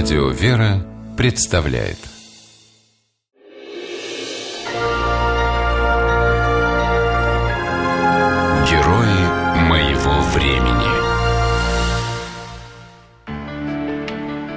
Радио «Вера» представляет Герои моего времени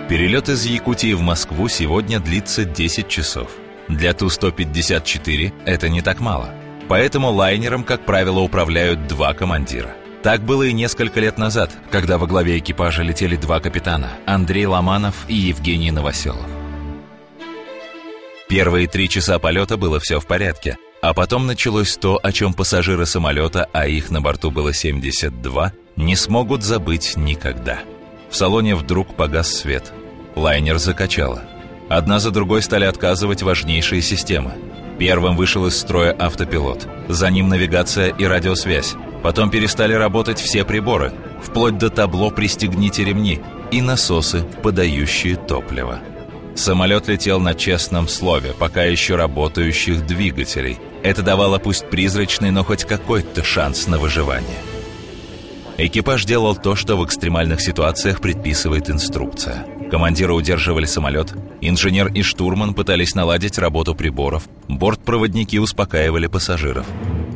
Перелет из Якутии в Москву сегодня длится 10 часов. Для Ту-154 это не так мало. Поэтому лайнером, как правило, управляют два командира. Так было и несколько лет назад, когда во главе экипажа летели два капитана – Андрей Ломанов и Евгений Новоселов. Первые три часа полета было все в порядке, а потом началось то, о чем пассажиры самолета, а их на борту было 72, не смогут забыть никогда. В салоне вдруг погас свет. Лайнер закачало. Одна за другой стали отказывать важнейшие системы. Первым вышел из строя автопилот. За ним навигация и радиосвязь. Потом перестали работать все приборы, вплоть до табло «Пристегните ремни» и насосы, подающие топливо. Самолет летел на честном слове, пока еще работающих двигателей. Это давало пусть призрачный, но хоть какой-то шанс на выживание. Экипаж делал то, что в экстремальных ситуациях предписывает инструкция. Командиры удерживали самолет, инженер и штурман пытались наладить работу приборов, бортпроводники успокаивали пассажиров.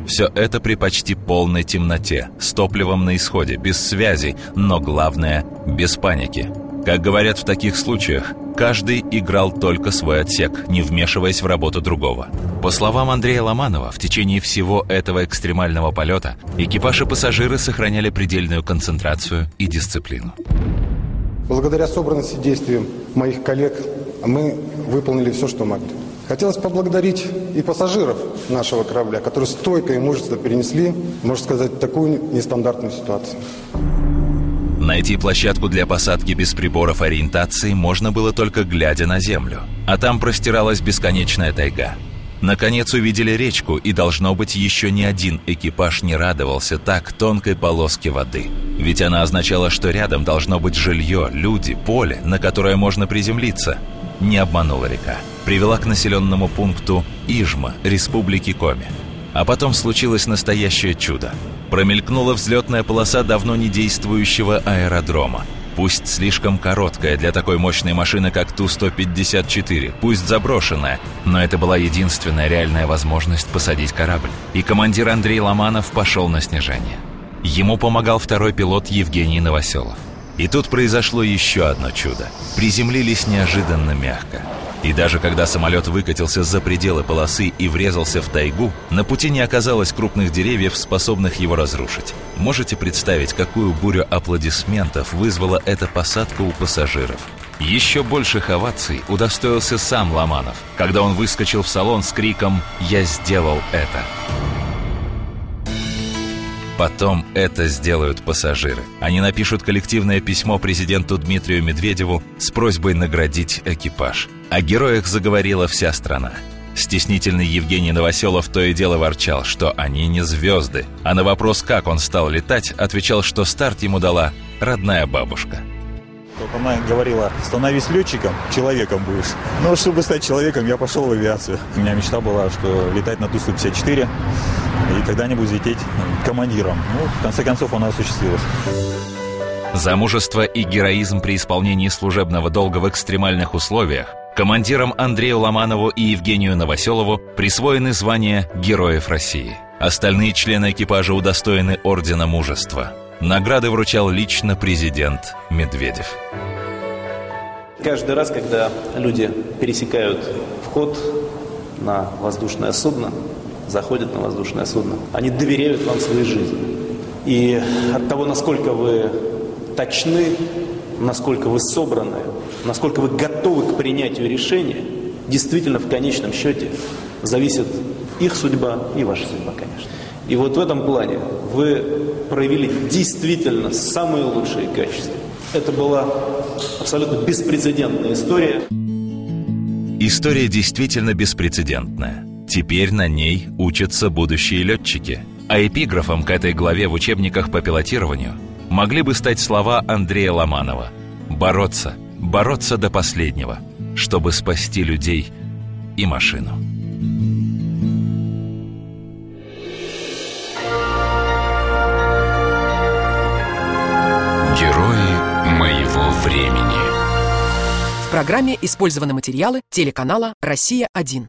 Все это при почти полной темноте, с топливом на исходе, без связи, но главное – без паники. Как говорят в таких случаях, каждый играл только свой отсек, не вмешиваясь в работу другого. По словам Андрея Ломанова, в течение всего этого экстремального полета экипаж и пассажиры сохраняли предельную концентрацию и дисциплину. Благодаря собранности действиям моих коллег мы выполнили все, что могли. Хотелось поблагодарить и пассажиров нашего корабля, которые стойко и мужественно перенесли, можно сказать, такую нестандартную ситуацию. Найти площадку для посадки без приборов ориентации можно было только глядя на землю. А там простиралась бесконечная тайга. Наконец увидели речку, и, должно быть, еще ни один экипаж не радовался так тонкой полоске воды. Ведь она означала, что рядом должно быть жилье, люди, поле, на которое можно приземлиться – не обманула река. Привела к населенному пункту Ижма, республики Коми. А потом случилось настоящее чудо. Промелькнула взлетная полоса давно не действующего аэродрома. Пусть слишком короткая для такой мощной машины, как Ту-154, пусть заброшенная, но это была единственная реальная возможность посадить корабль. И командир Андрей Ломанов пошел на снижение. Ему помогал второй пилот Евгений Новоселов. И тут произошло еще одно чудо. Приземлились неожиданно мягко. И даже когда самолет выкатился за пределы полосы и врезался в тайгу, на пути не оказалось крупных деревьев, способных его разрушить. Можете представить, какую бурю аплодисментов вызвала эта посадка у пассажиров? Еще больших оваций удостоился сам Ломанов, когда он выскочил в салон с криком «Я сделал это!». Потом это сделают пассажиры. Они напишут коллективное письмо президенту Дмитрию Медведеву с просьбой наградить экипаж. О героях заговорила вся страна. Стеснительный Евгений Новоселов то и дело ворчал, что они не звезды, а на вопрос, как он стал летать, отвечал, что старт ему дала родная бабушка. Она говорила, становись летчиком, человеком будешь. Но ну, чтобы стать человеком, я пошел в авиацию. У меня мечта была, что летать на Ту-154 и когда-нибудь лететь командиром. Ну, в конце концов, она осуществилась. За мужество и героизм при исполнении служебного долга в экстремальных условиях командирам Андрею Ломанову и Евгению Новоселову присвоены звания Героев России. Остальные члены экипажа удостоены Ордена Мужества. Награды вручал лично президент Медведев. Каждый раз, когда люди пересекают вход на воздушное судно, заходят на воздушное судно, они доверяют вам своей жизни. И от того, насколько вы точны, насколько вы собраны, насколько вы готовы к принятию решения, действительно в конечном счете зависит их судьба и ваша судьба, конечно. И вот в этом плане вы проявили действительно самые лучшие качества. Это была абсолютно беспрецедентная история. История действительно беспрецедентная. Теперь на ней учатся будущие летчики. А эпиграфом к этой главе в учебниках по пилотированию могли бы стать слова Андрея Ломанова «Бороться, бороться до последнего, чтобы спасти людей и машину». Времени программе использованы материалы телеканала «Россия-1».